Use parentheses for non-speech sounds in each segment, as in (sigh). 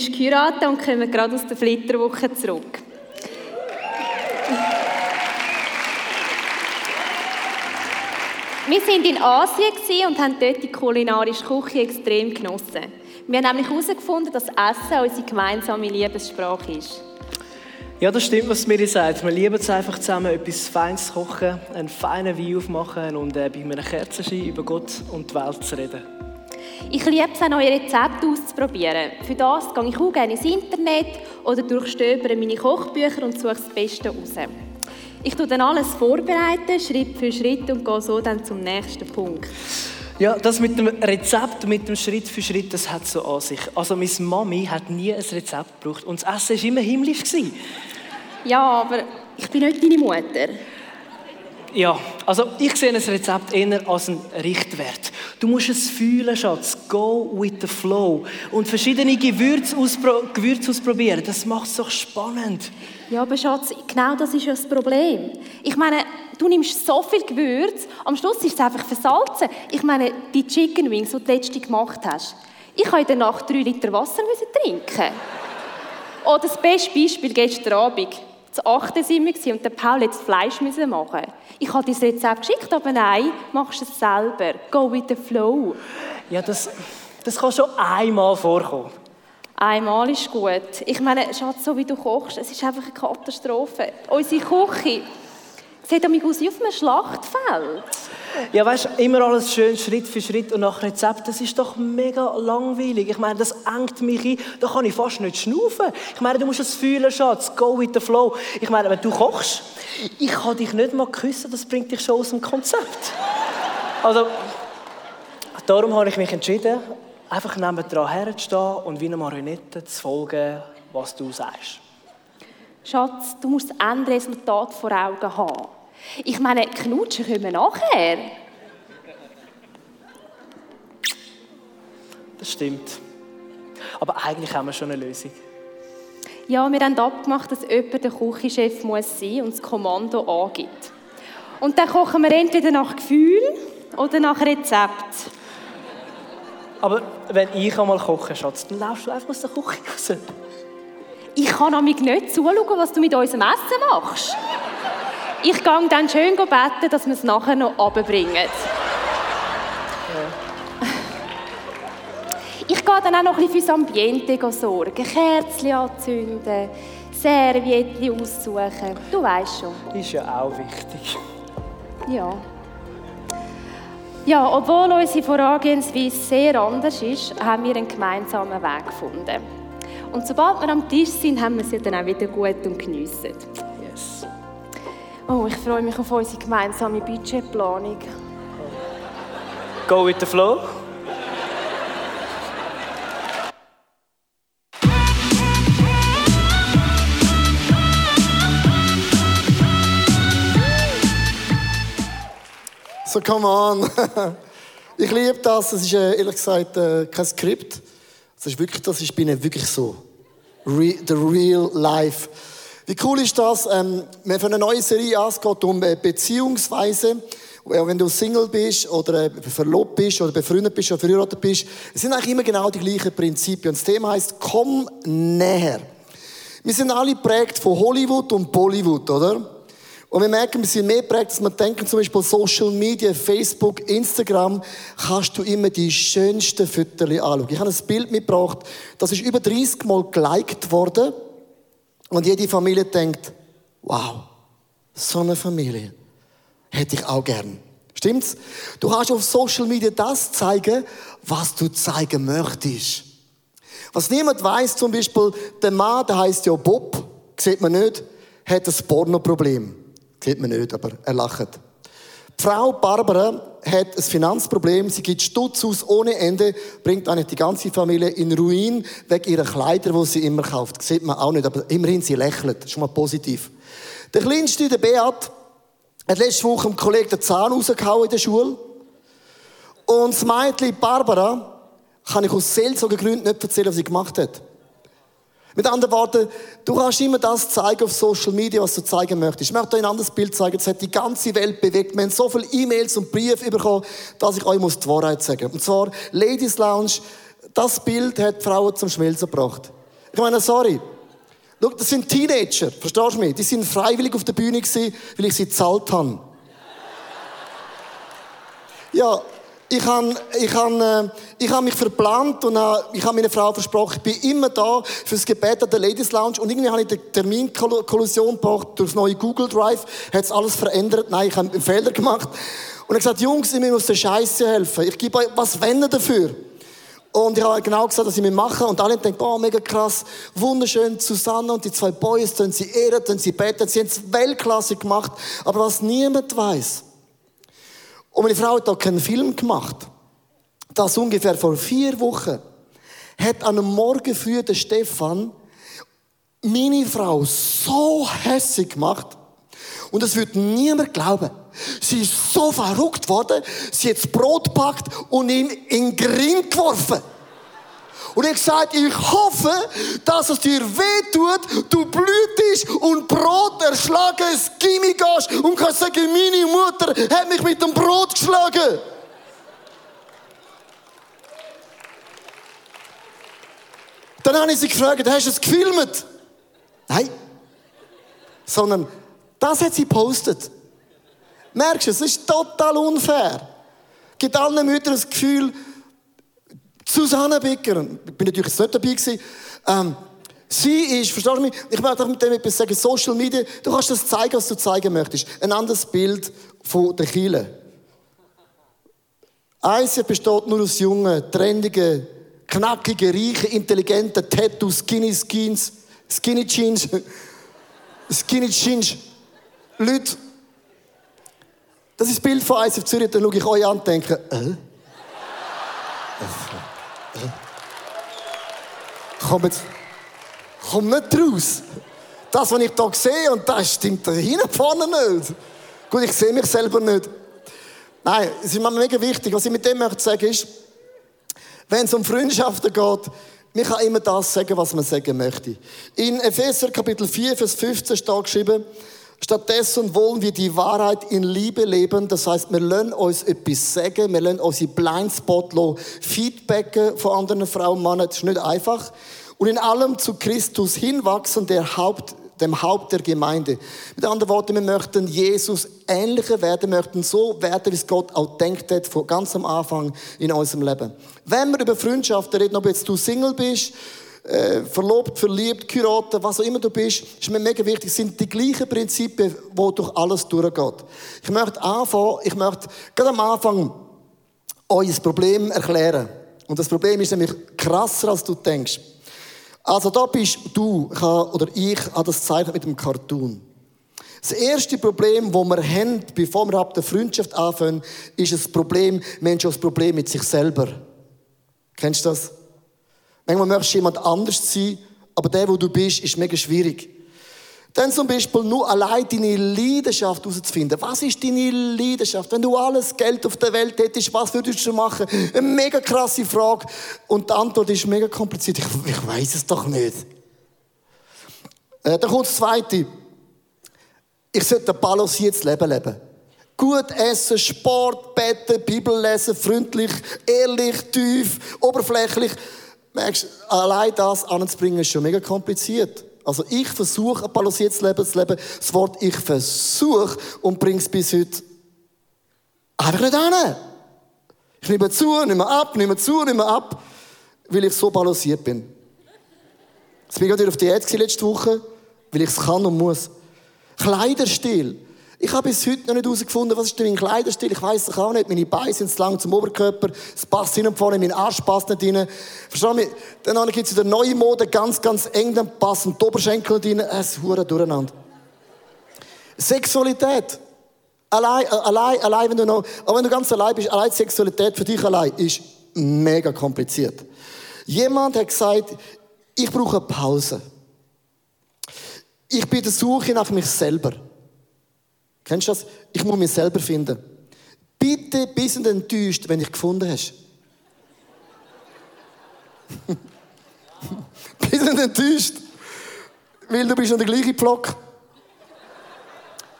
frisch geheiratet und kommen gerade aus der Flitterwoche zurück. Wir sind in Asien und haben dort die kulinarische Küche extrem genossen. Wir haben nämlich herausgefunden, dass Essen unsere gemeinsame Liebessprache ist. Ja, das stimmt, was Miri sagt. Wir lieben es einfach zusammen, etwas Feines kochen, einen feinen Wein aufmachen und äh, bei einem Kerzenschein über Gott und die Welt zu reden. Ich liebe es, neue Rezepte auszuprobieren. Für das gehe ich auch gerne ins Internet oder durchstöbere meine Kochbücher und suche das Beste raus. Ich tue dann alles vorbereiten, Schritt für Schritt und gehe so dann zum nächsten Punkt. Ja, das mit dem Rezept, mit dem Schritt für Schritt, das hat so an sich. Also meine Mami hat nie ein Rezept gebraucht und das Essen war immer himmlisch. Ja, aber ich bin nicht deine Mutter. Ja, also ich sehe ein Rezept eher als einen Richtwert. Du musst es fühlen, Schatz. Go with the flow. Und verschiedene Gewürze, auspro Gewürze ausprobieren, das macht es doch spannend. Ja, aber Schatz, genau das ist ja das Problem. Ich meine, du nimmst so viel Gewürz, am Schluss ist es einfach versalzen. Ich meine, die Chicken Wings, die du letzte gemacht hast, ich habe in der Nacht drei Liter Wasser trinken. Oder das beste Beispiel gestern Abend. Zu 8 sind wir und der Paul jetzt Fleisch machen. Ich habe das Rezept geschickt, aber nein, machst es selber. Go with the flow. Ja, das, das kann schon einmal vorkommen. Einmal ist gut. Ich meine, Schatz, so wie du kochst, es ist einfach eine Katastrophe. Unsere Küche sieht aus wie auf einem Schlachtfeld. Ja, weißt du, immer alles schön Schritt für Schritt und nach Rezept, das ist doch mega langweilig. Ich meine, das engt mich ein, da kann ich fast nicht schnaufen. Ich meine, du musst es fühlen, Schatz, go with the flow. Ich meine, wenn du kochst, ich kann dich nicht mal küssen, das bringt dich schon aus dem Konzept. Also, darum habe ich mich entschieden, einfach nebenan herzustehen und wie eine Marionette zu folgen, was du sagst. Schatz, du musst das Endresultat vor Augen haben. Ich meine, knutschen können wir nachher. Das stimmt. Aber eigentlich haben wir schon eine Lösung. Ja, wir haben abgemacht, dass jemand der Küchenchef muss sein und das Kommando angibt. Und dann kochen wir entweder nach Gefühl oder nach Rezept. Aber wenn ich einmal koche, Schatz, dann laufst du einfach aus der Küche raus. Ich kann nämlich nicht zuschauen, was du mit unserem Essen machst. Ich gehe dann schön beten, dass wir es nachher noch runterbringen. Ja. Ich gehe dann auch noch ein bisschen fürs Ambiente sorgen. Kerzen anzünden, Servietten aussuchen. Du weißt schon. Ist ja auch wichtig. Ja. Ja, obwohl unsere Vorangehensweise sehr anders ist, haben wir einen gemeinsamen Weg gefunden. Und sobald wir am Tisch sind, haben wir sie dann auch wieder gut und geniessen. Oh, ich freue mich auf unsere gemeinsame Budgetplanung. Go with the flow. So, come on. (laughs) Ich liebe das. Es ist äh, ehrlich gesagt äh, kein Skript. Das ist wirklich, das ist bei ihnen wirklich so. Re the real life. Wie cool ist das? Ähm, wir haben eine neue Serie an, es geht um äh, Beziehungsweise. Wenn du Single bist oder äh, verlobt bist oder befreundet bist oder verheiratet bist, es sind eigentlich immer genau die gleichen Prinzipien. Das Thema heißt, komm näher. Wir sind alle prägt von Hollywood und Bollywood, oder? Und wir merken, wir sind mehr prägt, als wir denken, zum Beispiel Social Media, Facebook, Instagram, kannst du immer die schönsten Fotos anschauen. Ich habe ein Bild mitgebracht, das ist über 30 Mal geliked worden. Und jede Familie denkt, wow, so eine Familie hätte ich auch gern. Stimmt's? Du kannst auf Social Media das zeigen, was du zeigen möchtest. Was niemand weiß, zum Beispiel, der Mann, der heißt ja Bob, sieht man nicht, hat ein Pornoproblem. Sieht man nicht, aber er lacht. Frau Barbara hat ein Finanzproblem, sie gibt Stutz aus ohne Ende, bringt eigentlich die ganze Familie in Ruin wegen ihrer Kleider, die sie immer kauft. Das sieht man auch nicht, aber immerhin, sie lächelt. Schon mal positiv. Der Kleinste, der Beat, hat letzte Woche einem Kollegen den Zahn rausgehauen in der Schule. Und das Mädchen Barbara kann ich aus Seelsorgegründen nicht erzählen, was sie gemacht hat. Mit anderen Worten, du kannst immer das zeigen auf Social Media, was du zeigen möchtest. Ich möchte euch ein anderes Bild zeigen. Das hat die ganze Welt bewegt. Wir haben so viele E-Mails und Briefe bekommen, dass ich euch die Wahrheit sagen muss. Und zwar Ladies Lounge, Das Bild hat Frauen zum Schmelzen gebracht. Ich meine, sorry. Schau, das sind Teenager, verstehst du mich? Die sind freiwillig auf der Bühne gewesen, weil ich sie gezahlt habe. Ja, ich habe ich hab, äh, ich hab mich verplant und äh, ich habe meiner Frau versprochen, ich bin immer da für das Gebet an der Ladies Lounge und irgendwie habe ich die Terminkollision gebracht durch das neue Google Drive, hat es alles verändert. Nein, ich habe einen Fehler gemacht. Und ich habe gesagt, Jungs, ich muss aus der Scheiße helfen. Ich gebe euch was wenden dafür. Und ich habe genau gesagt, dass ich mir mache. Und alle denken, oh, mega krass, wunderschön, Susanne und die zwei Boys, tun sie ehren, tun sie beten, sie haben es Weltklasse gemacht. Aber was niemand weiß, und meine Frau hat da keinen Film gemacht. Das ungefähr vor vier Wochen hat an einem Morgen früh der Stefan meine Frau so hässlich gemacht. Und das wird niemand glauben. Sie ist so verrückt worden, sie hat das Brot gepackt und ihm in den Gring geworfen. Und ich gesagt, ich hoffe, dass es dir weh tut, du blühtest und Brot erschlagen, es Gimmi gehst und kannst sagen, meine Mutter hat mich mit dem Brot geschlagen. Dann habe ich sie gefragt, hast du es gefilmt? Nein. Sondern, das hat sie postet. Merkst du, es ist total unfair. Gibt allen Müttern das Gefühl, Susanne Bicker, ich bin natürlich nicht dabei gewesen, ähm, sie ist, verstehst du mich, ich möchte mit dem etwas sagen, Social Media, du kannst das zeigen, was du zeigen möchtest. Ein anderes Bild von der Kille. ICF besteht nur aus jungen, trendigen, knackigen, reichen, intelligenten, Tattoos, Skinny Skins, Skinny Jeans, (laughs) Skinny Jeans, Leute. Das ist das Bild von ICF Zürich, dann schaue ich euch an und denke, äh? Komm jetzt, komm nicht raus. Das, was ich hier sehe, und das stimmt da hinten vorne nicht. Gut, ich sehe mich selber nicht. Nein, es ist mir mega wichtig. Was ich mit dem möchte sagen ist, wenn es um Freundschaften geht, man kann immer das sagen, was man sagen möchte. In Epheser Kapitel 4, Vers 15 steht geschrieben, Stattdessen wollen wir die Wahrheit in Liebe leben. Das heißt, wir lernen uns etwas sagen, wir lernen unsere Blindspot Feedbacken von anderen Frauen und Männern. Das ist nicht einfach. Und in allem zu Christus hinwachsen, der Haupt, dem Haupt der Gemeinde. Mit anderen Worten, wir möchten Jesus ähnlicher werden, möchten so werden, wie es Gott auch denkt hat, von ganz am Anfang in unserem Leben. Wenn wir über Freundschaften reden, ob jetzt du Single bist, äh, verlobt, verliebt, geheiratet, was auch immer du bist, ist mir mega wichtig, sind die gleichen Prinzipien, wo durch alles durchgeht. Ich möchte anfangen, ich möchte gerade am Anfang ein Problem erklären. Und das Problem ist nämlich krasser, als du denkst. Also da bist du, ich habe, oder ich, habe das zeichnet mit dem Cartoon. Das erste Problem, das wir haben, bevor wir ab der Freundschaft anfangen, ist das Problem, Mensch, das Problem mit sich selber. Kennst du das? Manchmal möchtest du jemand anders sein, aber der, wo du bist, ist mega schwierig. Dann zum Beispiel nur allein deine Leidenschaft herauszufinden. Was ist deine Leidenschaft? Wenn du alles Geld auf der Welt hättest, was würdest du machen? Eine mega krasse Frage. Und die Antwort ist mega kompliziert. Ich, ich weiß es doch nicht. Äh, dann kommt das Zweite. Ich sollte ein balanciertes Leben leben. Gut essen, Sport, beten, Bibel lesen, freundlich, ehrlich, tief, oberflächlich. Merkst, allein das anzubringen ist schon mega kompliziert. Also ich versuche ein balanciertes Leben zu leben. Das Wort ich versuche und bringe es bis heute einfach nicht an. Ich nehme zu, nehme ab, nehme zu, nehme ab, weil ich so balanciert bin. Jetzt bin ich gerade auf die Diät letzte Woche, weil ich es kann und muss. Kleiderstil. Ich habe bis heute noch nicht herausgefunden, was ist denn mein Kleiderstil. Ich weiß es auch nicht. Meine Beine sind zu lang zum Oberkörper. Es passt hin und vorne, mein Arsch passt nicht rein. Verstehst du? Dann gibt es wieder neue Mode, ganz, ganz eng, dann passen die Oberschenkel nicht rein. Es ist durcheinander. Sexualität. Allein, äh, allein, allein, wenn du noch, auch wenn du ganz allein bist, allein Sexualität für dich allein ist mega kompliziert. Jemand hat gesagt, ich brauche eine Pause. Ich bin der Suche nach mich selber. Kennst du das? Ich muss mich selber finden. Bitte bisschen enttäuscht, wenn ich gefunden hast. (laughs) bisschen enttäuscht. Weil du bist noch der gleiche Pflock.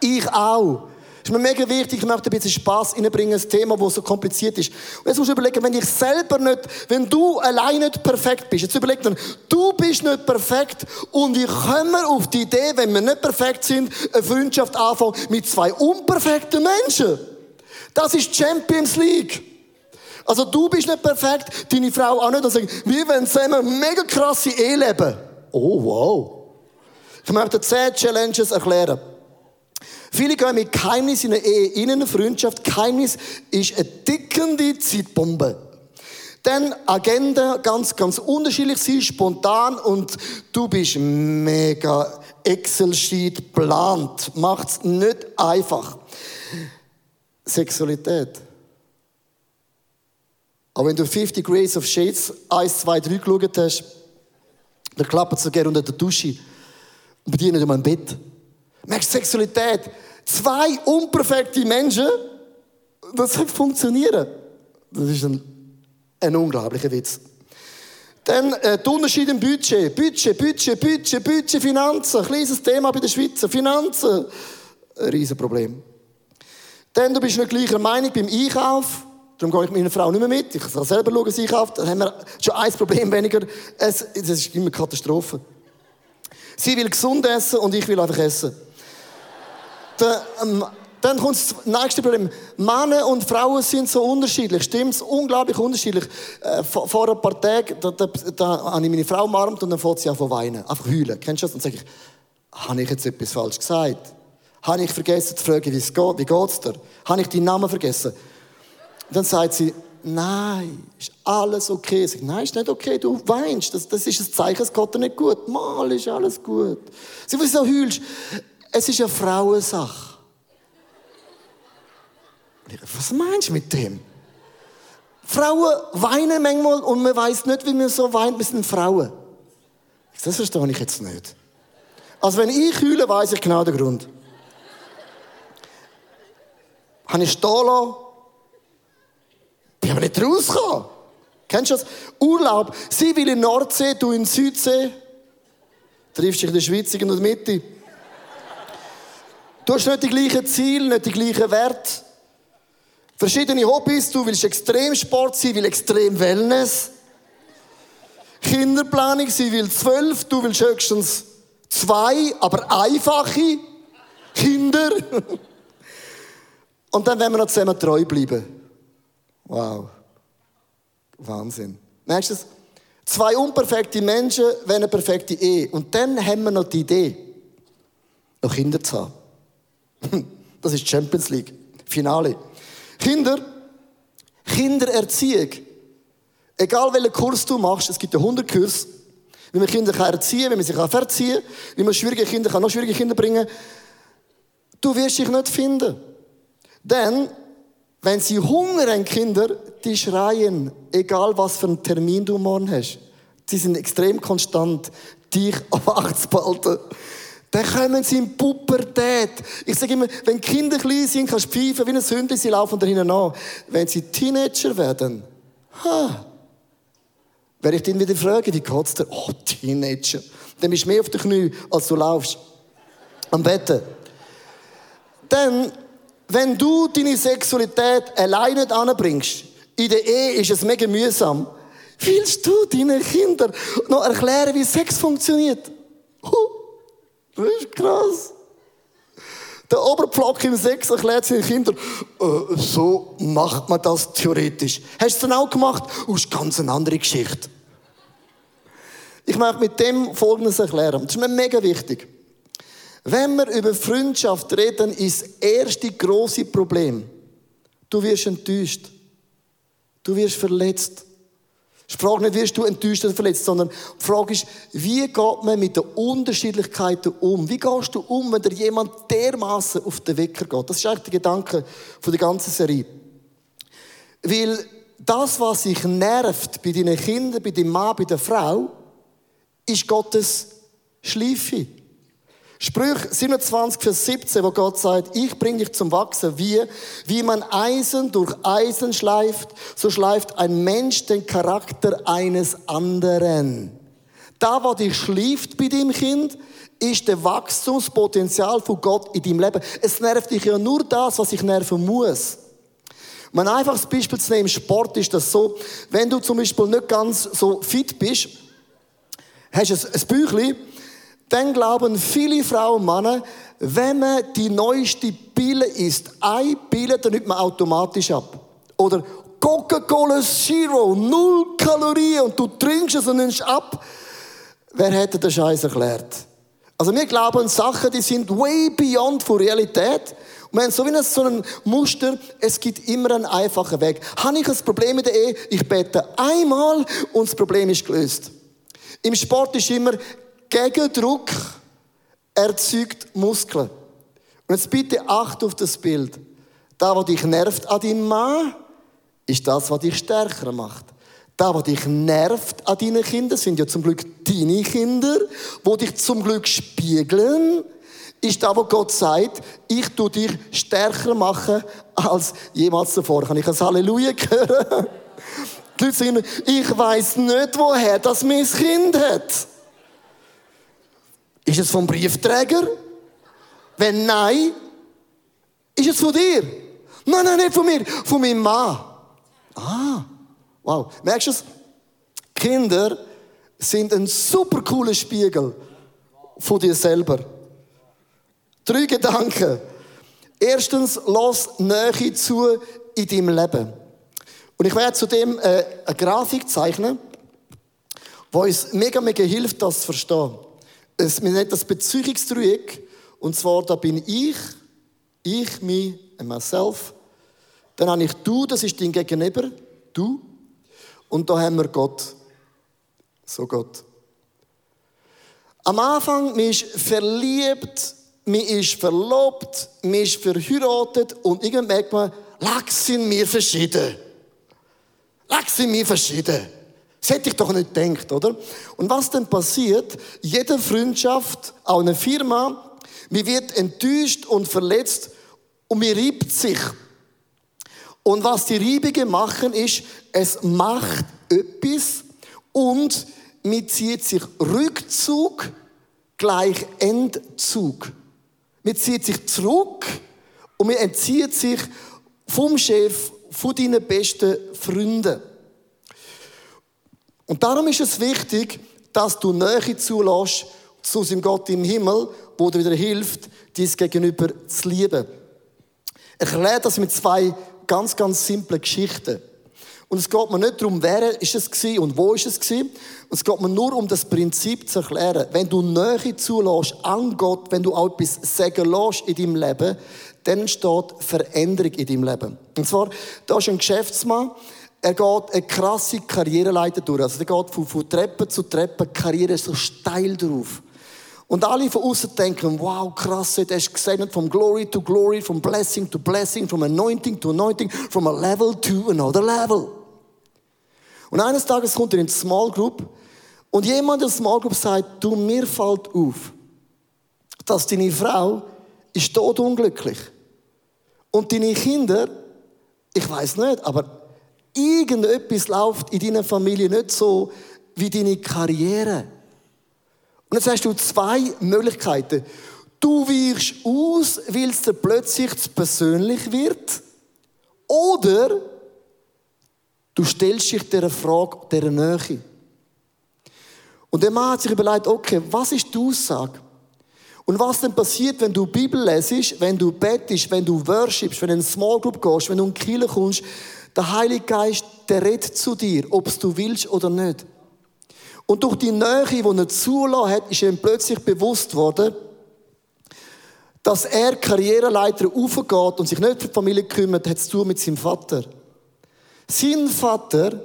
Ich auch. Ist mir mega wichtig, ich möchte ein bisschen Spass reinbringen, ein Thema, das so kompliziert ist. Und jetzt musst du überlegen, wenn ich selber nicht, wenn du allein nicht perfekt bist, jetzt überleg dann, du bist nicht perfekt und kommen wir auf die Idee, wenn wir nicht perfekt sind, eine Freundschaft anfangen mit zwei unperfekten Menschen? Das ist Champions League. Also du bist nicht perfekt, deine Frau auch nicht. Sagen, wir wollen zusammen mega krasse Ehe leben. Oh, wow. Ich möchte zehn Challenges erklären. Viele gehen mit Geheimnis in eine Ehe, in eine Freundschaft. Geheimnis ist eine tickende Zeitbombe. Dann Agenda ganz, ganz unterschiedlich sein, spontan und du bist mega Excel-Sheet plant. Macht's nicht einfach. Sexualität. Aber wenn du 50 Grays of Shades 1, 2, 3 geschaut hast, dann klappt es so gerne unter der Dusche und bei dir nicht um ein Bett. Merkst Sexualität? Zwei unperfekte Menschen, das hat funktionieren. Das ist ein, ein unglaublicher Witz. Dann äh, der Unterschied im Budget. Budget, Budget, Budget, Budget, Finanzen. Kleines Thema bei den Schweizer. Finanzen. Ein Riesenproblem. Dann, du bist nicht gleicher Meinung beim Einkauf. Darum gehe ich mit meiner Frau nicht mehr mit. Ich kann selber schauen, sie einkauft. Dann haben wir schon ein Problem weniger. Es, das ist immer eine Katastrophe. Sie will gesund essen und ich will einfach essen. Dann, ähm, dann kommt das nächste Problem. Männer und Frauen sind so unterschiedlich. Stimmt's? Unglaublich unterschiedlich. Äh, vor, vor ein paar Tagen, da, da, da habe ich meine Frau umarmt und dann fängt sie an zu weinen. Einfach heulen. Kennst du das? Und sage ich, habe ich jetzt etwas falsch gesagt? Habe ich vergessen zu fragen, wie es geht? Wie geht's dir? Habe ich deinen Namen vergessen? Dann sagt sie, nein, ist alles okay. Ich sage, nein, ist nicht okay, du weinst. Das, das ist ein Zeichen, es geht dir nicht gut. Mal ist alles gut. Sie, wieso heulst? Es ist eine Frauensache. Was meinst du mit dem? Frauen weinen manchmal und man weiß nicht, wie man so weint. Wir sind Frauen. Das verstehe ich jetzt nicht. Also wenn ich heule, weiß ich genau den Grund. Habe ich stehen lassen, bin aber nicht rausgekommen. Kennst du das? Urlaub. Sie will in Nordsee, du in Südsee. Triffst dich in der Schweiz in der Mitte. Du hast nicht die gleichen Ziele, nicht die gleichen Werte. Verschiedene Hobbys. Du willst Extremsport, sie will extrem Wellness. Kinderplanung, sie will zwölf, du willst höchstens zwei, aber einfache Kinder. (laughs) Und dann werden wir noch zusammen treu bleiben. Wow. Wahnsinn. Merkst du es? Zwei unperfekte Menschen, wenn eine perfekte Ehe. Und dann haben wir noch die Idee, noch Kinder zu haben. (clears throat) Das ist Champions League. Finale. Kinder, Kindererziehung. Egal welchen Kurs du machst, es gibt einen Hundertkurs, wie man Kinder erziehen kann, wie man sich verziehen kann, wie man schwierige Kinder kann, noch schwierige Kinder bringen Du wirst dich nicht finden. Denn wenn sie Hunger haben, Kinder, die schreien, egal was für einen Termin du morgen hast. Sie sind extrem konstant, dich (laughs) wach zu behalten. Dann kommen sie in Pubertät. Ich sage immer, wenn Kinder klein sind, kannst du pfeifen wie ein Hündchen, sie laufen da hinten an. Wenn sie Teenager werden, ha, werde ich dich wieder fragen, wie geht's dir? Oh, Teenager. Dann bist du mehr auf den Knie, als du laufst. Am Betten. Dann wenn du deine Sexualität alleine nicht anbringst, in der Ehe ist es mega mühsam, willst du deinen Kindern noch erklären, wie Sex funktioniert? Das ist krass. Der Oberpflock im Sex erklärt seinen Kindern, äh, so macht man das theoretisch. Hast du es dann auch gemacht? Oh, ist ganz eine andere Geschichte. Ich möchte mit dem Folgendes erklären. Das ist mir mega wichtig. Wenn wir über Freundschaft reden, ist das erste große Problem, du wirst enttäuscht. Du wirst verletzt. Die Frage nicht, wirst du enttäuscht oder verletzt, sondern die Frage ist, wie geht man mit den Unterschiedlichkeiten um? Wie gehst du um, wenn dir jemand dermaßen auf den Wecker geht? Das ist eigentlich der Gedanke von der ganzen Serie. Weil das, was sich nervt bei deinen Kindern, bei deinem Mann, bei der Frau, ist Gottes Schleife. Sprüch 27, Vers 17, wo Gott sagt, ich bringe dich zum Wachsen. Wie, wie man Eisen durch Eisen schleift, so schleift ein Mensch den Charakter eines anderen. Da, was dich schläft bei deinem Kind, ist der Wachstumspotenzial von Gott in deinem Leben. Es nervt dich ja nur das, was ich nerven muss. Um ein einfaches Beispiel zu nehmen, im Sport ist das so, wenn du zum Beispiel nicht ganz so fit bist, hast du ein Büchlein, dann glauben viele Frauen und Männer, wenn man die neueste Pille isst, eine Pille, dann nimmt man automatisch ab. Oder Coca-Cola Zero, null Kalorien und du trinkst es und nimmst ab. Wer hätte den Scheiß erklärt? Also wir glauben Sachen, die sind way beyond von Realität. Und wir haben so wie so ein Muster, es gibt immer einen einfachen Weg. Habe ich ein Problem mit der Ehe? Ich bete einmal und das Problem ist gelöst. Im Sport ist immer Gegendruck erzeugt Muskeln. Und jetzt bitte acht auf das Bild. Da, was dich nervt an deinem Mann, ist das, was dich stärker macht. Da, was dich nervt an deinen Kindern, sind ja zum Glück deine Kinder, wo dich zum Glück spiegeln, ist da, wo Gott sagt, ich tu dich stärker machen als jemals zuvor. Kann ich ein Halleluja hören? (laughs) Die Leute sagen, ich weiß nicht, woher das mein Kind hat. Ist es vom Briefträger? Wenn nein, ist es von dir? Nein, nein, nicht von mir, von meinem Mann. Ah, wow. Merkst du es? Kinder sind ein super cooler Spiegel von dir selber. Drei Gedanken. Erstens, lass Nähe zu in deinem Leben. Und ich werde zudem äh, eine Grafik zeichnen, die uns mega, mega hilft, das zu verstehen. Es, wir nennen das Beziehungsdreieck. Und zwar, da bin ich, ich, me and myself. Dann habe ich du, das ist dein Gegenüber, du. Und da haben wir Gott. So Gott. Am Anfang, man ist verliebt, man ist verlobt, man ist verheiratet und irgendwann merkt man, lag sind wir verschieden. Lag sind wir verschieden. Das hätte ich doch nicht gedacht, oder? Und was dann passiert, jede Freundschaft, auch eine Firma, mir wird enttäuscht und verletzt und mir riebt sich. Und was die Reibungen machen, ist, es macht etwas und mir zieht sich Rückzug gleich Entzug. Mir zieht sich zurück und mir entzieht sich vom Chef, von deinen besten Freunden. Und darum ist es wichtig, dass du Nähe zulässt zu seinem Gott im Himmel, wo dir wieder hilft, dies Gegenüber zu lieben. Ich erkläre das mit zwei ganz, ganz simplen Geschichten. Und es geht mir nicht darum, wer ist es gewesen und wo ist es gewesen. Es geht mir nur um das Prinzip zu erklären. Wenn du Nähe zulässt an Gott, wenn du auch etwas sagen lässt in deinem Leben, dann entsteht Veränderung in deinem Leben. Und zwar, da ist ein Geschäftsmann, er geht eine krasse Karriereleiter durch. Also, er geht von, von Treppe zu Treppe, Karriere so steil drauf. Und alle von außen denken, wow, krass, der ist gesegnet vom Glory to Glory, from Blessing to Blessing, from Anointing to Anointing, from a level to another level. Und eines Tages kommt er in die Small Group und jemand in der Small Group sagt, du, mir fällt auf, dass deine Frau ist unglücklich. Und deine Kinder, ich weiß nicht, aber irgendetwas läuft in deiner Familie nicht so wie deine Karriere. Und jetzt hast du zwei Möglichkeiten. Du wirst aus, weil es dir plötzlich zu persönlich wird. Oder du stellst dich dieser Frage, dieser Nähe. Und der Mann hat sich überlegt, okay, was ist die Aussage? Und was denn passiert, wenn du Bibel lesest, wenn du bettest, wenn du worshipst, wenn du in eine Small Group gehst, wenn du in die Kirche kommst, der Heilige Geist, der redet zu dir, ob du willst oder nicht. Und durch die Nähe, die er zulassen hat, ist ihm plötzlich bewusst worden, dass er Karriereleiter aufgeht und sich nicht für die Familie kümmert, hat es zu mit seinem Vater. Sein Vater,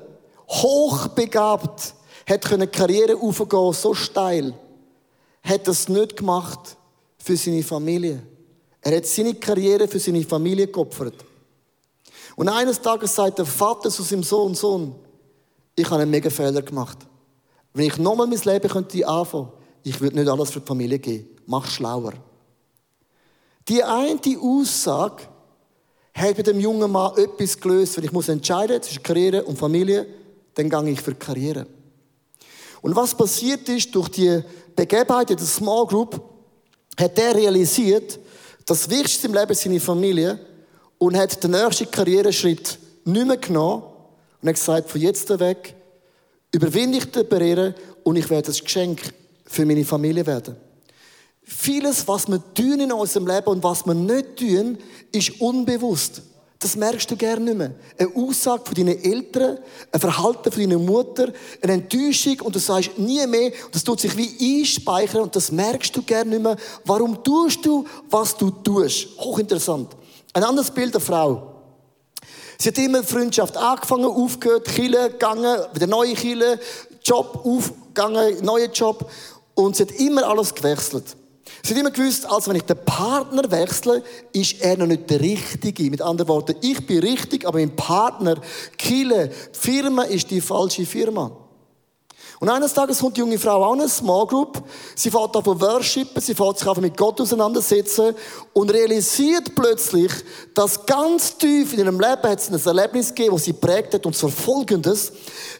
hochbegabt, hat können Karriere aufgehen, so steil, hat das nicht gemacht für seine Familie. Er hat seine Karriere für seine Familie geopfert. Und eines Tages sagt der Vater zu seinem Sohn, Sohn, ich habe einen mega Fehler gemacht. Wenn ich nochmal mein Leben könnte anfangen, ich würde nicht alles für die Familie geben. Mach schlauer. Die eine Aussage hat bei dem jungen Mann etwas gelöst, wenn ich muss entscheiden zwischen Karriere und Familie, dann gehe ich für Karriere. Und was passiert ist, durch die Begebenheit in der Small Group, hat er realisiert, das Wichtigste im Leben ist seine Familie und hat den nächsten Karriereschritt nicht mehr genommen und hat gesagt, von jetzt weg überwinde ich die Barriere und ich werde ein Geschenk für meine Familie werden. Vieles, was wir tun in unserem Leben und was wir nicht tun, ist unbewusst. Das merkst du gerne nicht mehr. Eine Aussage von deinen Eltern, ein Verhalten von deiner Mutter, eine Enttäuschung und du sagst nie mehr, das tut sich wie einspeichern und das merkst du gerne nicht mehr. Warum tust du, was du tust? Hochinteressant. Ein anderes Bild der Frau. Sie hat immer Freundschaft angefangen, aufgehört, Kille gegangen, wieder neue Kille, Job aufgegangen, neuer Job. Und sie hat immer alles gewechselt. Sie hat immer gewusst, als wenn ich den Partner wechsle, ist er noch nicht der Richtige. Mit anderen Worten, ich bin richtig, aber mein Partner, Kille, Firma ist die falsche Firma. Und eines Tages kommt die junge Frau auch in eine Small Group. Sie fährt auf worshipen, sie fährt sich einfach mit Gott auseinandersetzen und realisiert plötzlich, dass ganz tief in ihrem Leben hat es ein Erlebnis gegeben, das sie prägt hat, und zwar folgendes.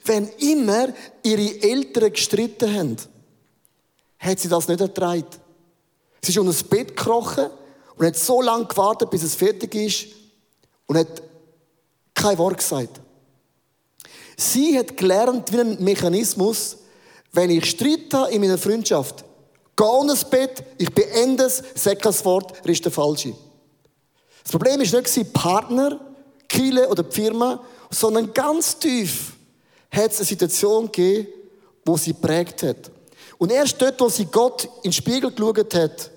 Wenn immer ihre Eltern gestritten haben, hat sie das nicht ertragen. Sie ist unter das Bett gekrochen und hat so lange gewartet, bis es fertig ist und hat kein Wort gesagt. Sie hat gelernt, wie ein Mechanismus, wenn ich Streit habe in meiner Freundschaft, gehe das Bett, ich beende es, sage das Wort, er ist der Falsche. Das Problem ist nicht Partner, Kille oder die Firma, sondern ganz tief hat es eine Situation gegeben, wo sie prägt hat. Und erst dort, wo sie Gott in den Spiegel geschaut hat,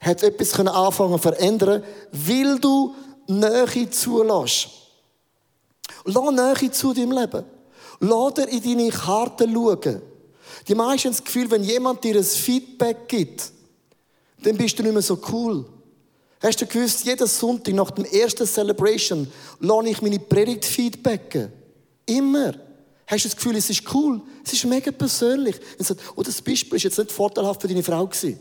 hat etwas anfangen zu verändern, weil du Nähe zulässt. Lass Nähe zu deinem Leben. Lass dir in deine Karten schauen. Die meisten haben das Gefühl, wenn jemand dir ein Feedback gibt, dann bist du nicht mehr so cool. Hast du gewusst, jeden Sonntag nach dem ersten Celebration lasse ich meine Predigt feedbacken. Immer. Hast du das Gefühl, es ist cool? Es ist mega persönlich. Und sagt, oh, das Beispiel ist jetzt nicht vorteilhaft für deine Frau gewesen.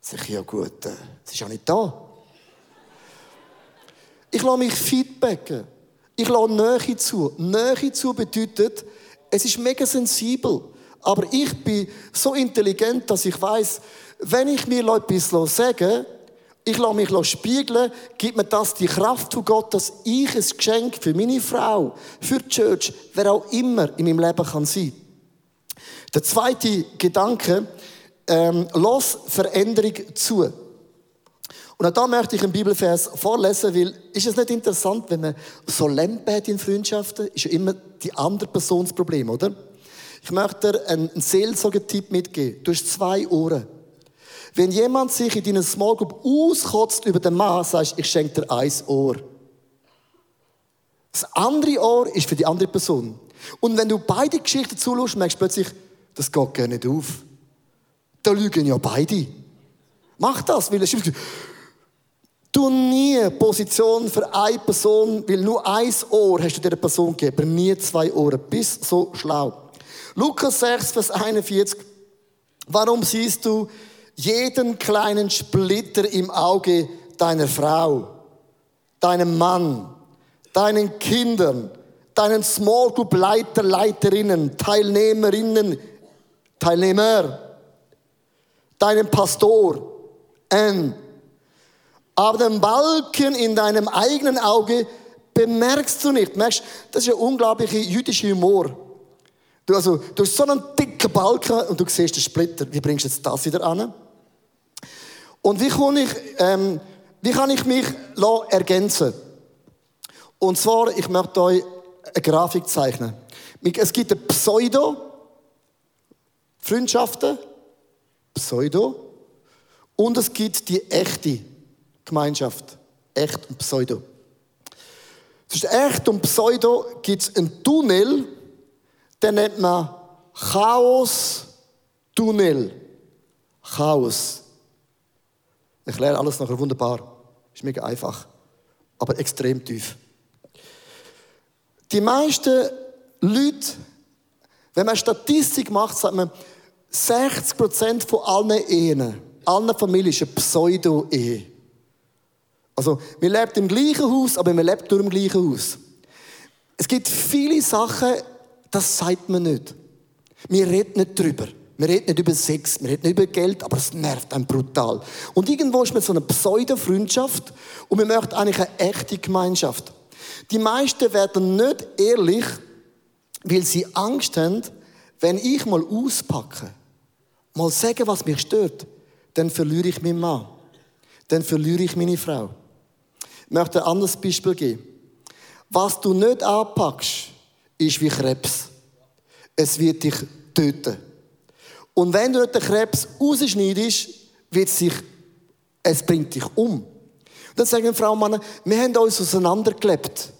Sag ich, ja gut, äh, sie ist ja nicht da. Ich lasse mich feedbacken. Ich lasse Nähe zu. Nähe zu bedeutet, es ist mega sensibel. Aber ich bin so intelligent, dass ich weiß, wenn ich mir etwas sage, ich lasse mich spiegeln, gibt mir das die Kraft von Gott, dass ich ein Geschenk für meine Frau, für die Church, wer auch immer in meinem Leben kann sein. Der zweite Gedanke, ähm, lass Veränderung zu. Und auch da möchte ich einen Bibelvers vorlesen, weil ist es nicht interessant, wenn man so Lempe hat in Freundschaften, ist ja immer die andere Person das Problem, oder? Ich möchte dir einen Seelsorger-Tipp mitgeben. Du hast zwei Ohren. Wenn jemand sich in deiner Small Group auskotzt über den Mann, sagst ich schenke dir ein Ohr. Das andere Ohr ist für die andere Person. Und wenn du beide Geschichten zulässt, merkst du plötzlich, das geht gar nicht auf. Da lügen ja beide. Mach das, weil es Du nie Position für eine Person, weil nur ein Ohr hast du dieser Person gegeben, nie zwei Ohren. Bist so schlau. Lukas 6, Vers 41. Warum siehst du jeden kleinen Splitter im Auge deiner Frau, deinem Mann, deinen Kindern, deinen Small Group Leiter, Leiterinnen, Teilnehmerinnen, Teilnehmer, deinem Pastor, N, aber den Balken in deinem eigenen Auge bemerkst du nicht. Merkst, das ist ein unglaublicher jüdischer Humor. Du, also, du hast so einen dicken Balken und du siehst den Splitter. Wie bringst du jetzt das wieder an? Und wie kann ich, ähm, wie kann ich mich ergänzen? Und zwar, ich möchte euch eine Grafik zeichnen. Es gibt eine Pseudo, Freundschaften, Pseudo, und es gibt die echte Gemeinschaft. Echt und Pseudo. Zwischen echt und Pseudo gibt es einen Tunnel, den nennt man Chaos-Tunnel. Chaos. Ich erkläre alles nachher wunderbar. Ist mega einfach. Aber extrem tief. Die meisten Leute, wenn man Statistik macht, sagt man, 60% von allen Ehen, allen Familien ist eine Pseudo-Ehe. Also, wir leben im gleichen Haus, aber wir leben nur im gleichen Haus. Es gibt viele Sachen, das sagt man nicht. Wir reden nicht drüber. Wir reden nicht über Sex, wir reden nicht über Geld, aber es nervt einem brutal. Und irgendwo ist man so eine Pseudo-Freundschaft und wir möchten eigentlich eine echte Gemeinschaft. Die meisten werden nicht ehrlich, weil sie Angst haben, wenn ich mal auspacke, mal sagen, was mich stört, dann verliere ich meinen Mann. Dann verliere ich meine Frau. Möchte ein anderes Beispiel geben. Was du nicht anpackst, ist wie Krebs. Es wird dich töten. Und wenn du nicht den Krebs rausschneidest, wird sich, es bringt dich um. Dann sagen Frau und Mann, wir haben uns auseinandergelebt.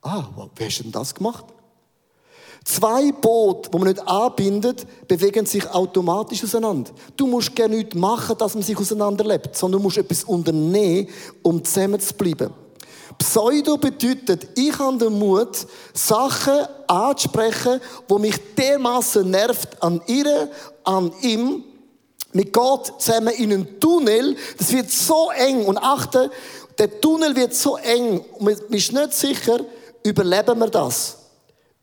Ah, wie hast du denn das gemacht? Zwei Boote, die man nicht anbindet, bewegen sich automatisch auseinander. Du musst gerne nichts machen, dass man sich auseinanderlebt, sondern du musst etwas unternehmen, um zusammen zu bleiben. Pseudo bedeutet, ich habe den Mut, Sachen anzusprechen, wo mich dermaßen nervt an ihr, an ihm. Mit Gott zusammen in einen Tunnel. Das wird so eng. Und achte, der Tunnel wird so eng. Und man ist nicht sicher, überleben wir das?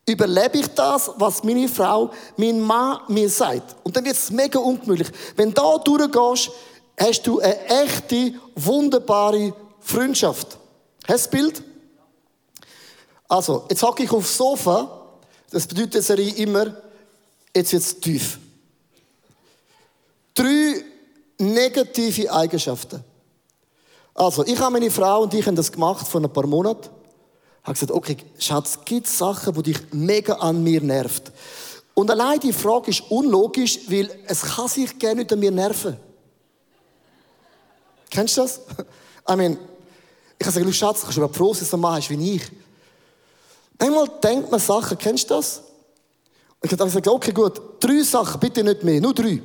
Überlebe ich das, was meine Frau, mein Mann mir sagt? Und dann wird es mega ungemütlich. Wenn du da durchgehst, hast du eine echte, wunderbare Freundschaft. Hast du das Bild? Also, jetzt hocke ich aufs Sofa. Das bedeutet Serie immer, jetzt wird es tief. Drei negative Eigenschaften. Also, ich habe meine Frau und ich haben das gemacht vor ein paar Monaten. Habe gesagt, okay, Schatz, gibt es Sachen, die dich mega an mir nervt? Und allein die Frage ist unlogisch, weil es kann sich gerne nicht an mir nerven. Kennst du das? (laughs) I mean, ich sagen, du Schatz, kannst du überhaupt froh Mann hast wie ich. Einmal denkt man Sachen, kennst du das? Und ich habe gesagt, okay, gut, drei Sachen, bitte nicht mehr, nur drei.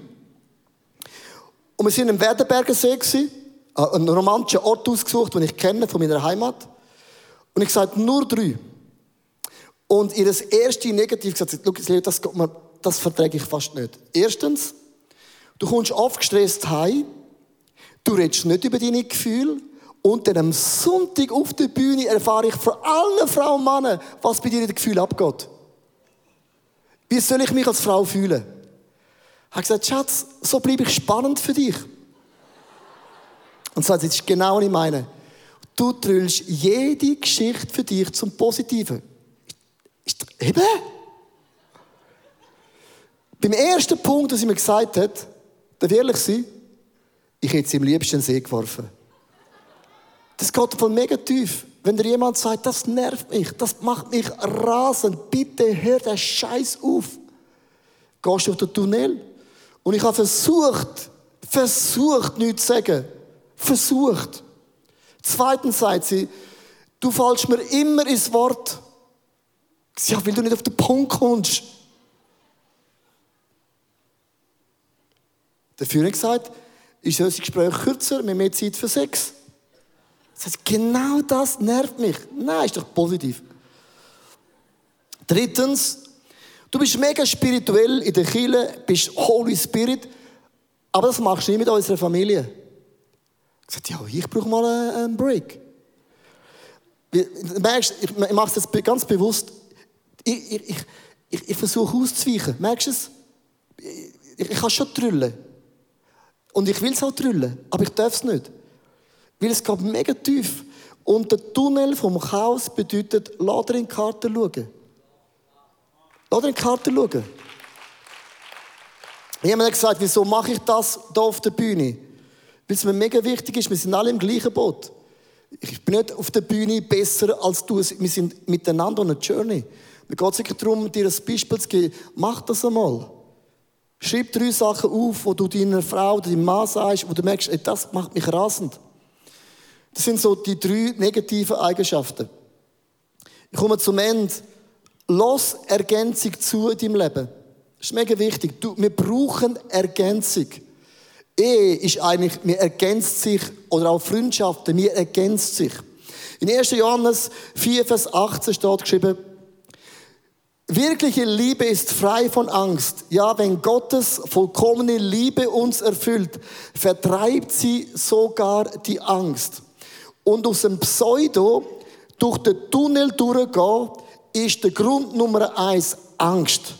Und wir sind im Werdenberger See äh, einen romantischen Ort ausgesucht, den ich kenne, von meiner Heimat. Und ich sagte, nur drei. Und ihr das erste Negativ gesagt, schau, das, das verträge ich fast nicht. Erstens, du kommst oft gestresst heim, du redest nicht über deine Gefühle, und dann am Sonntag auf der Bühne erfahre ich von allen Frauen und Männern, was bei dir in den Gefühlen abgeht. Wie soll ich mich als Frau fühlen? Ich habe gesagt, Schatz, so bleibe ich spannend für dich. Und so, das ist genau, was ich meine. Du trüllst jede Geschichte für dich zum Positiven. Ist, eben? Beim ersten Punkt, was sie mir gesagt hat, darf ich ehrlich sein, ich hätte sie am liebsten in den See geworfen. Das geht von mega tief. Wenn dir jemand sagt, das nervt mich, das macht mich rasend, bitte hör den Scheiß auf. Gehst du auf den Tunnel? Und ich habe versucht, versucht, nichts zu sagen. Versucht. Zweitens sagt sie, du fallst mir immer ins Wort. Ja, weil du nicht auf den Punkt kommst. Der Führer gesagt, ist unser Gespräch kürzer, wir haben mehr Zeit für Sex. Das heißt, genau das nervt mich. Nein, ist doch positiv. Drittens, du bist mega spirituell in der Kirche, bist Holy Spirit, aber das machst du nicht mit unserer Familie. Ich sagte, ja, ich brauche mal einen Break. Du ich mache es jetzt ganz bewusst. Ich, ich, ich, ich versuche auszuweichen. Merkst du es? Ich, ich kann schon trüllen. Und ich will es auch trüllen, aber ich darf es nicht. Weil es geht mega tief. Und der Tunnel vom Chaos bedeutet, lass in die Karte schauen. Lass in die Karte schauen. Jemand hat gesagt, wieso mache ich das hier auf der Bühne? Es mir mega wichtig ist, wir sind alle im gleichen Boot. Ich bin nicht auf der Bühne besser als du. Wir sind miteinander on a journey. Mir geht es darum, dir ein Beispiel zu geben. Mach das einmal. Schreib drei Sachen auf, wo du deiner Frau oder deinem Mann sagst, wo du merkst, ey, das macht mich rasend. Das sind so die drei negativen Eigenschaften. Ich komme zum Ende. Lass Ergänzung zu in deinem Leben. Das ist mega wichtig. Du, wir brauchen Ergänzung. Ehe ist eigentlich, mir ergänzt sich, oder auch Freundschaften, mir ergänzt sich. In 1. Johannes 4, Vers 18 steht geschrieben, Wirkliche Liebe ist frei von Angst. Ja, wenn Gottes vollkommene Liebe uns erfüllt, vertreibt sie sogar die Angst. Und aus dem Pseudo durch den Tunnel durchgehen, ist der Grund Nummer eins Angst.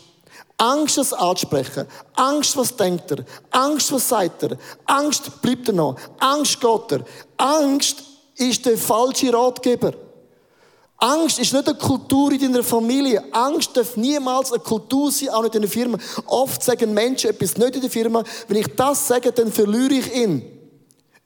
Angst, das anzusprechen. Angst, was denkt er? Angst, was sagt er? Angst, bleibt er noch? Angst, geht er? Angst ist der falsche Ratgeber. Angst ist nicht eine Kultur in deiner Familie. Angst darf niemals eine Kultur sein, auch nicht in der Firma. Oft sagen Menschen etwas nicht in der Firma. Wenn ich das sage, dann verliere ich ihn.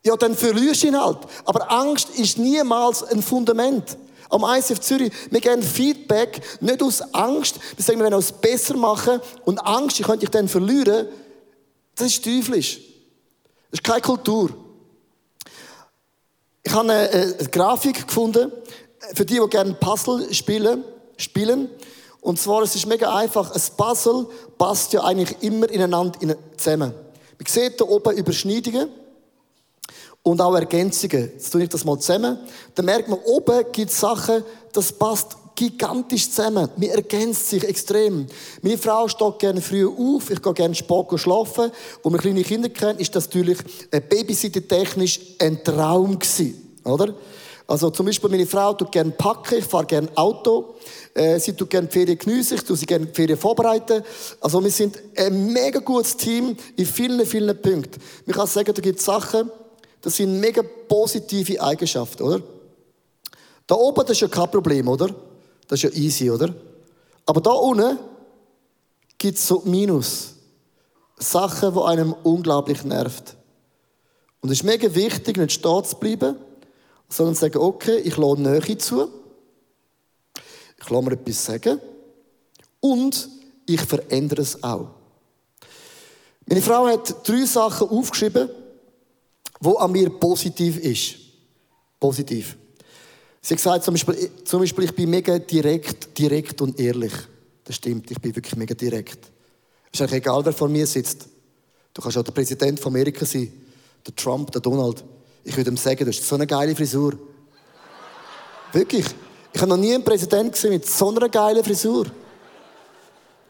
Ja, dann verlierst du ihn halt. Aber Angst ist niemals ein Fundament. Am ICF Zürich, wir geben Feedback nicht aus Angst. Wir sagen, wir wollen es besser machen. Und Angst, ich könnte dich dann verlieren, das ist teuflisch. Das ist keine Kultur. Ich habe eine, eine Grafik gefunden, für die, die gerne Puzzle spielen, spielen. Und zwar, es ist mega einfach. Ein Puzzle passt ja eigentlich immer ineinander zusammen. Man sieht hier oben Überschneidungen und auch Ergänzungen. Jetzt tue ich das mal zusammen. Dann merkt man, oben gibt es Sachen, das passt gigantisch zusammen. Man ergänzt sich extrem. Meine Frau steht gerne früh auf, ich gehe gerne Sport schlafen. Wo wir kleine Kinder kennen, ist das natürlich äh, ein Traum gewesen, oder? Also zum Beispiel meine Frau tut gerne packen, ich fahre gerne Auto. Äh, sie tut gerne Ferien geniessen, ich tue sie gerne Ferien vorbereiten. Also wir sind ein mega gutes Team in vielen, vielen Punkten. Man kann sagen, da gibt es Sachen, das sind mega positive Eigenschaften, oder? Da oben, das ist ja kein Problem, oder? Das ist ja easy, oder? Aber da unten gibt es so Minus. Sachen, die einem unglaublich nervt. Und es ist mega wichtig, nicht stehen zu bleiben, sondern zu sagen, okay, ich lasse Nähe zu. Ich lasse mir etwas sagen. Und ich verändere es auch. Meine Frau hat drei Sachen aufgeschrieben, wo an mir positiv ist. Positiv. Sie gesagt, zum Beispiel, zum Beispiel, ich bin mega direkt, direkt und ehrlich. Das stimmt, ich bin wirklich mega direkt. Ist eigentlich egal, wer vor mir sitzt. Du kannst auch der Präsident von Amerika sein, der Trump, der Donald. Ich würde ihm sagen, du hast so eine geile Frisur. Wirklich. Ich habe noch nie einen Präsidenten gesehen mit so einer geilen Frisur.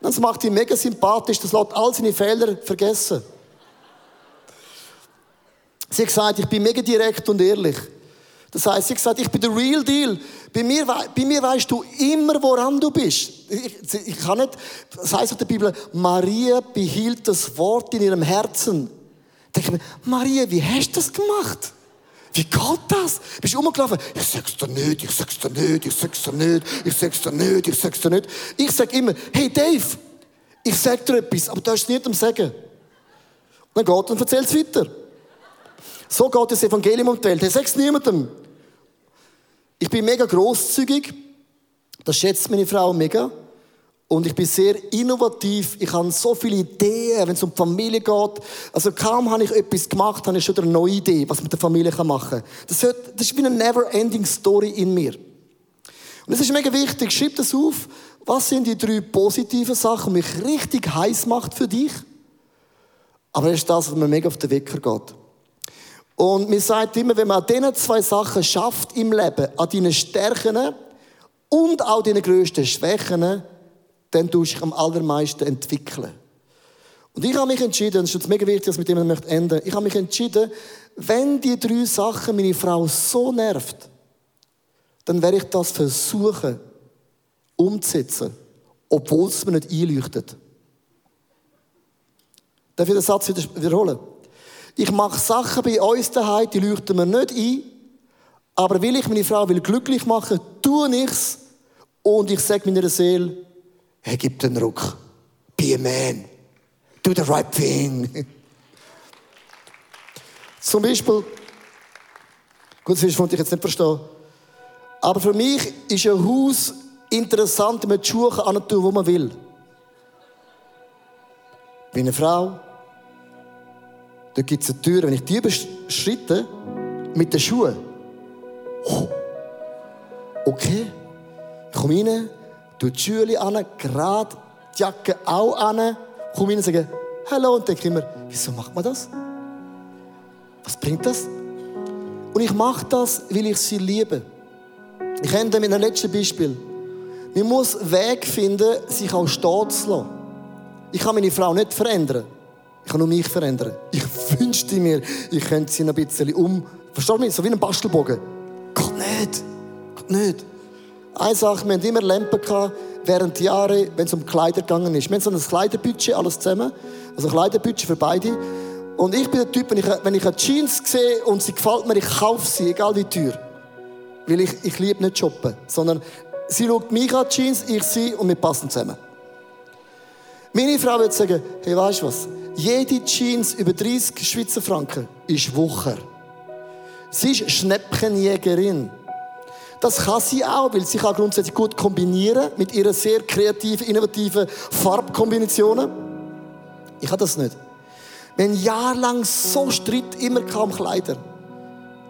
Das macht ihn mega sympathisch, das lässt all seine Fehler vergessen. Sie hat gesagt, ich bin mega direkt und ehrlich. Das heißt, sie hat gesagt, ich bin der Real Deal. Bei mir, bei mir weißt du immer, woran du bist. Ich, ich kann nicht, das heißt in der Bibel, Maria behielt das Wort in ihrem Herzen. Da denke mir, Maria, wie hast du das gemacht? Wie geht das? Bist du umgelaufen? Ich sag's dir nicht, ich sag's dir nicht, ich sag's dir nicht, ich sag's dir nicht, ich sag's dir nicht. Ich sag immer, hey Dave, ich sag dir etwas, aber du hast es nicht am Sagen. Dann geht und erzählt es weiter. So geht das Evangelium um die Welt. Sagt es niemandem. Ich bin mega großzügig. Das schätzt meine Frau mega. Und ich bin sehr innovativ. Ich habe so viele Ideen, wenn es um die Familie geht. Also kaum habe ich etwas gemacht, habe ich schon eine neue Idee, was man mit der Familie machen kann. Das, das ist wie eine never-ending Story in mir. Und es ist mega wichtig, schreib das auf. Was sind die drei positiven Sachen, die mich richtig heiß macht für dich? Aber das ist das, was mir mega auf den Wecker geht. Und mir sagt immer, wenn man diese zwei Sachen schafft im Leben, an deinen Stärken und auch deinen grössten Schwächen, dann tust du dich am allermeisten entwickeln. Und ich habe mich entschieden, das ist jetzt mega wichtig, dass ich mit dem möchte. Ich habe mich entschieden, wenn die drei Sachen meine Frau so nervt, dann werde ich das versuchen umzusetzen, obwohl es mir nicht einleuchtet. Darf ich den Satz wiederholen? Ich mache Sachen bei uns daheim, die leuchten mir nicht ein. Aber weil ich meine Frau will glücklich machen, tue ich's. Und ich sage meiner Seele, hey, gib den Ruck. Be a man. Do the right thing. (laughs) Zum Beispiel, gut, das wollte ich jetzt nicht verstehen. Aber für mich ist ein Haus interessant, mit Schuhe anzutun, wo man will. Wie eine Frau, da gibt es eine Tür, wenn ich die überschreite, mit den Schuhen. Okay. Ich komme rein, tue die Schuhe an, gerade die Jacke auch an, komme rein und sage, Hallo, und denke immer, wieso macht man das? Was bringt das? Und ich mache das, weil ich sie liebe. Ich ende mit einem letzten Beispiel. Man muss Weg finden, sich auch stehen zu lassen. Ich kann meine Frau nicht verändern. Ich kann nur mich verändern. Ich wünschte mir, ich könnte sie ein bisschen um... Verstehst du mich? So wie ein Bastelbogen. Geht nicht. Geht nicht. Eine Sache, wir hatten immer Lampen gehabt, während Jahre, wenn es um Kleider gegangen ist. Wir haben so ein Kleiderbudget, alles zusammen. Also ein Kleiderbudget für beide. Und ich bin der Typ, wenn ich, wenn ich eine Jeans sehe und sie gefällt mir, ich kaufe sie, egal wie teuer. Weil ich, ich liebe nicht shoppen, sondern sie schaut mich an, Jeans, ich sie und wir passen zusammen. Meine Frau wird sagen, hey, weißt du was? Jede Jeans über 30 Schweizer Franken ist Wocher. Sie ist Schnäppchenjägerin. Das kann sie auch, weil sie kann grundsätzlich gut kombinieren mit ihren sehr kreativen, innovativen Farbkombinationen. Ich habe das nicht. Haben jahrelang so Streit immer kam Kleider.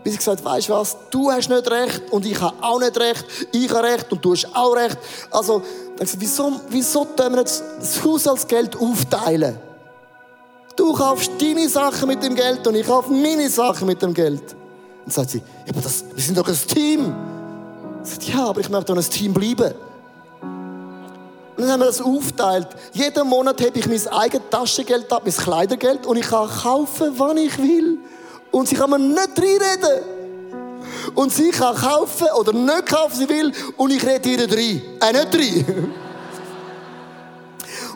Bis ich gesagt, weißt du was, du hast nicht recht und ich habe auch nicht recht, ich habe recht und du hast auch recht. Also, dann gesagt, wieso, wieso tun wir jetzt das Haushaltsgeld aufteilen? Du kaufst deine Sachen mit dem Geld und ich kaufe meine Sachen mit dem Geld. Dann sagt sie, ja, aber das, wir sind doch ein Team. Ich sage, ja, aber ich möchte doch ein Team bleiben. Und dann haben wir das aufgeteilt. Jeden Monat habe ich mein eigenes Taschengeld ab, mein Kleidergeld und ich kann kaufen, wann ich will. Und sie kann mir nicht reinreden. Und sie kann kaufen oder nicht kaufen, sie will und ich rede ihr rein. Äh, nicht rein. (laughs)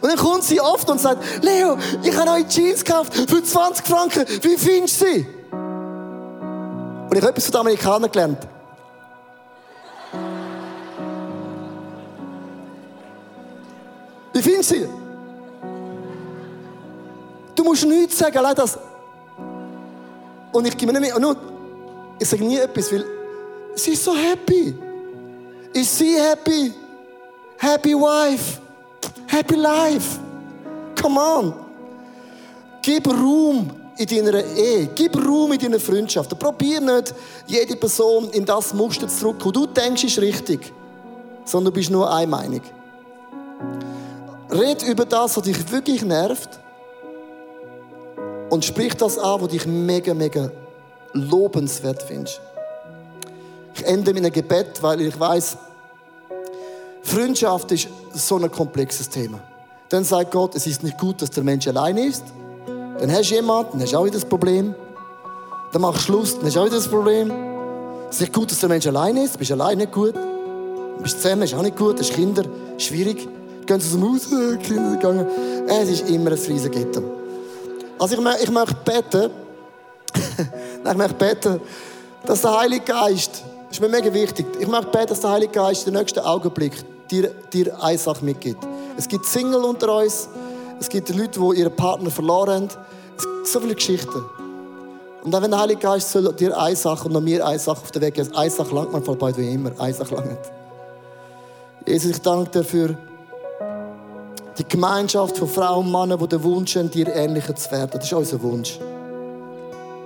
Und dann kommt sie oft und sagt, Leo, ich habe neue Jeans gekauft für 20 Franken. Wie findest du sie? Und ich habe etwas von den Amerikanern gelernt. Wie findest du sie? Du musst nichts sagen, allein das. Und ich gebe mir nicht mehr, nur, ich sage nie etwas, weil sie ist so happy. Ist sie happy? Happy wife. Happy life. Come on. Gib Raum in deiner Ehe. Gib Raum in deiner Freundschaft. Probier nicht, jede Person in das Muster zurück, wo du denkst, ist richtig. Sondern du bist nur eine Meinung. Red über das, was dich wirklich nervt. Und sprich das an, was dich mega, mega lobenswert findest. Ich ende mit einem Gebet, weil ich weiß, Freundschaft ist so ein komplexes Thema. Dann sagt Gott, es ist nicht gut, dass der Mensch allein ist. Dann hast du jemanden, dann hast du auch wieder das Problem. Dann machst du Schluss, dann hast du auch wieder das Problem. Es ist nicht gut, dass der Mensch allein ist, du bist allein nicht gut. Du bist zusammen, ist auch nicht gut, hast Kinder, schwierig. Gehen sie zum Haus, äh, Kinder gegangen. Es ist immer ein riesiges Ghetto. Also ich, ich möchte beten, (laughs) ich möchte beten, dass der Heilige Geist, das ist mir mega wichtig, ich möchte beten, dass der Heilige Geist in den nächsten Augenblick dir, dir eine Sache mitgibt. Es gibt Single unter uns, es gibt Leute, die ihren Partner verloren haben. Es gibt so viele Geschichten. Und dann, wenn der Heilige Geist soll dir eine Sache und noch mir eine Sache auf den Weg geben, eine Sache langt man bald wie immer, eine Sache langt. Jesus, ich danke dir für die Gemeinschaft von Frauen und Männern, die den Wunsch haben, dir ähnlicher zu werden. Das ist unser Wunsch.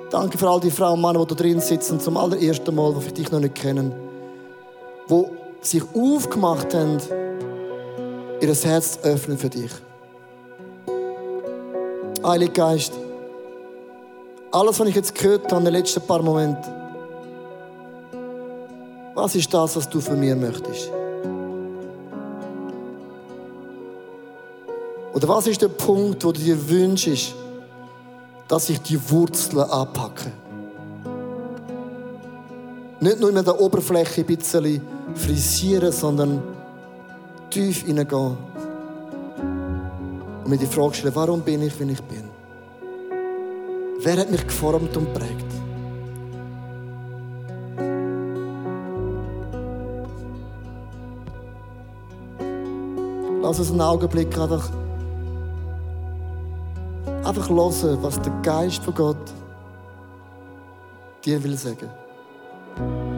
Danke für all die Frauen und Männer, die da drin sitzen, zum allerersten Mal, die dich noch nicht kennen. Die sich aufgemacht haben, ihr Herz zu öffnen für dich. Heilige Geist, alles, was ich jetzt gehört habe in den letzten paar Momenten, was ist das, was du von mir möchtest? Oder was ist der Punkt, wo du dir wünschst, dass ich die Wurzeln anpacke? Nicht nur in der Oberfläche ein bisschen frisieren, sondern tief hineingehen. Und mir die Frage stellen, warum bin ich, wie ich bin? Wer hat mich geformt und prägt? Lass uns einen Augenblick einfach Einfach hören, was der Geist von Gott dir will sagen. die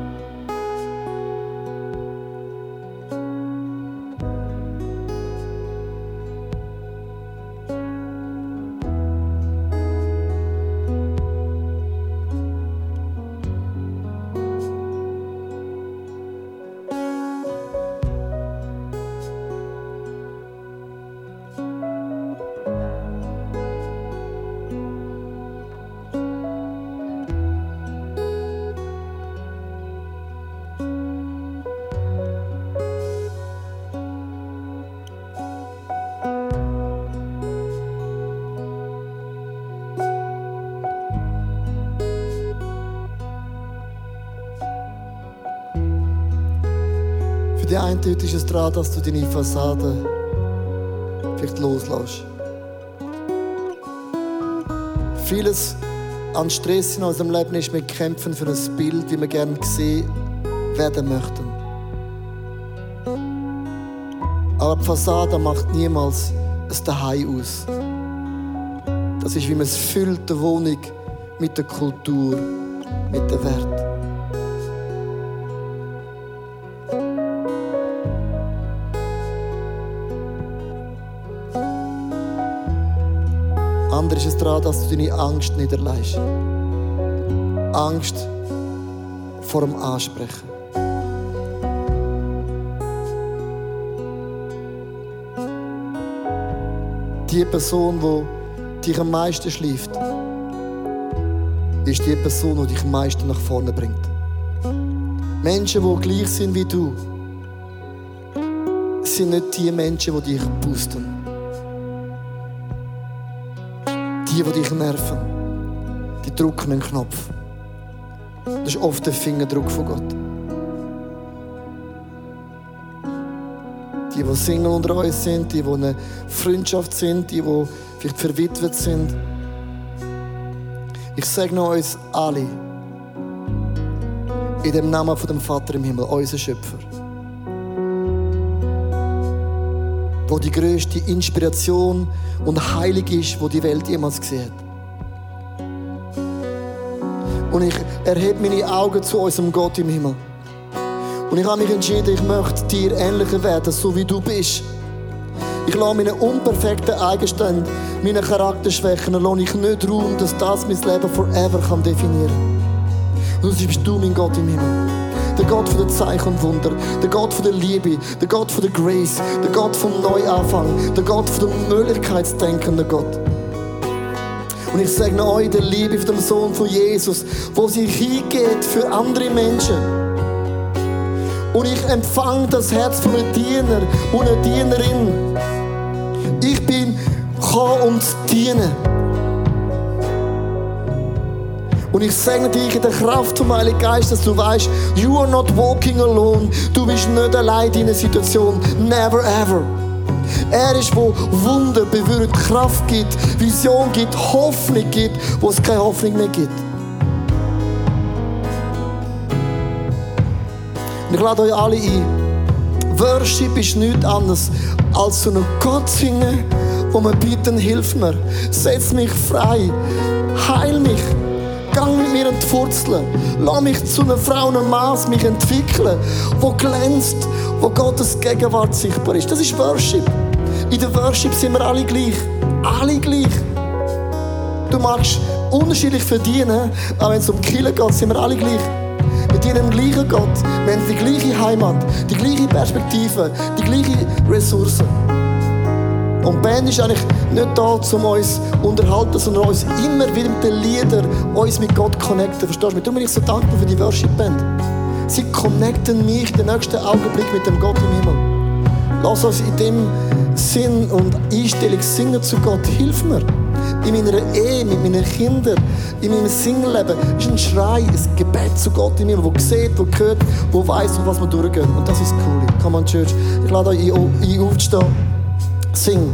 einen heute ist es daran, dass du deine Fassade vielleicht loslässt. Vieles an Stress in unserem Leben ist, wir kämpfen für ein Bild, wie wir gerne gesehen werden möchten. Aber die Fassade macht niemals ein Daheim aus. Das ist, wie füllt, die Wohnung mit der Kultur, mit den Werten. Andere ist es daran, dass du deine Angst niederlegst. Angst vor dem Ansprechen. Die Person, die dich am meisten schläft, ist die Person, die dich am meisten nach vorne bringt. Menschen, die gleich sind wie du, sind nicht die Menschen, die dich boosten. Die, die dich nerven, die drücken einen Knopf. Das ist oft der Fingerdruck von Gott. Die, die Single unter uns sind, die, die eine Freundschaft sind, die, die vielleicht verwitwet sind. Ich segne uns alle in dem Namen von dem Vater im Himmel, unser Schöpfer. Wo die größte Inspiration und Heilig ist, wo die Welt jemals gesehen hat. Und ich erhebe meine Augen zu unserem Gott im Himmel. Und ich habe mich entschieden, ich möchte dir ähnlicher werden, so wie du bist. Ich lasse meine unperfekten Eigenschaften, meine Charakterschwächen, lasse ich nicht Raum, dass das mein Leben forever kann definieren kann. Und das bist du, mein Gott im Himmel. Der Gott von der Zeichen und Wunder, der Gott von der Liebe, der Gott von der Grace, der Gott vom Neuanfang, der Gott von der Möglichkeitsdenkenden Gott. Und ich segne euch der Liebe von dem Sohn von Jesus, wo sich hingeht für andere Menschen. Und ich empfange das Herz von einem Diener und einer Dienerin. Ich bin gekommen, um zu dienen. Und ich segne dich in der Kraft vom Heiligen Geist, dass du weißt, you are not walking alone. Du bist nicht allein in einer Situation. Never ever. Er ist, wo Wunder bewirkt, Kraft gibt, Vision gibt, Hoffnung gibt, wo es keine Hoffnung mehr gibt. Und ich lade euch alle ein. Worship ist nichts anderes als zu einem Gott singen, wo man bitten, hilf mir, setz mich frei, heil mich. Gang mit mir Wurzeln. Lass mich zu einer Frau einem Maß mich entwickeln, wo glänzt, wo Gottes Gegenwart sichtbar ist. Das ist Worship. In der Worship sind wir alle gleich. Alle gleich. Du magst unterschiedlich verdienen, aber wenn es um Killen geht, sind wir alle gleich. Wir dienen dem gleichen Gott. Wir haben die gleiche Heimat, die gleiche Perspektive, die gleichen Ressourcen. Und Band ist eigentlich nicht da, um uns zu unterhalten, sondern uns immer wieder mit den Liedern uns mit Gott connecten. Verstehst du? Darum bin ich so dankbar für die Worship-Band. Sie connecten mich den nächsten Augenblick mit dem Gott im Himmel. Lass uns in dem Sinn und Einstellung singen zu Gott. Hilf mir. In meiner Ehe, mit meinen Kindern, in meinem Singleben ist ein Schrei, ein Gebet zu Gott in mir, wo sieht, wo hört, wo weiß, was wir durchgehen. Und das ist cool. Come on, Church. Ich lade euch ein, aufzustehen. Sing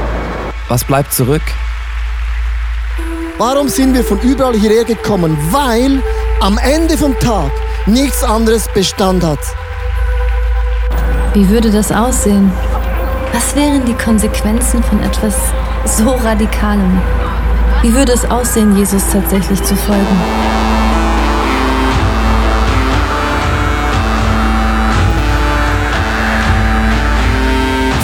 was bleibt zurück? Warum sind wir von überall hierher gekommen? Weil am Ende vom Tag nichts anderes Bestand hat. Wie würde das aussehen? Was wären die Konsequenzen von etwas so radikalem. Wie würde es aussehen, Jesus tatsächlich zu folgen?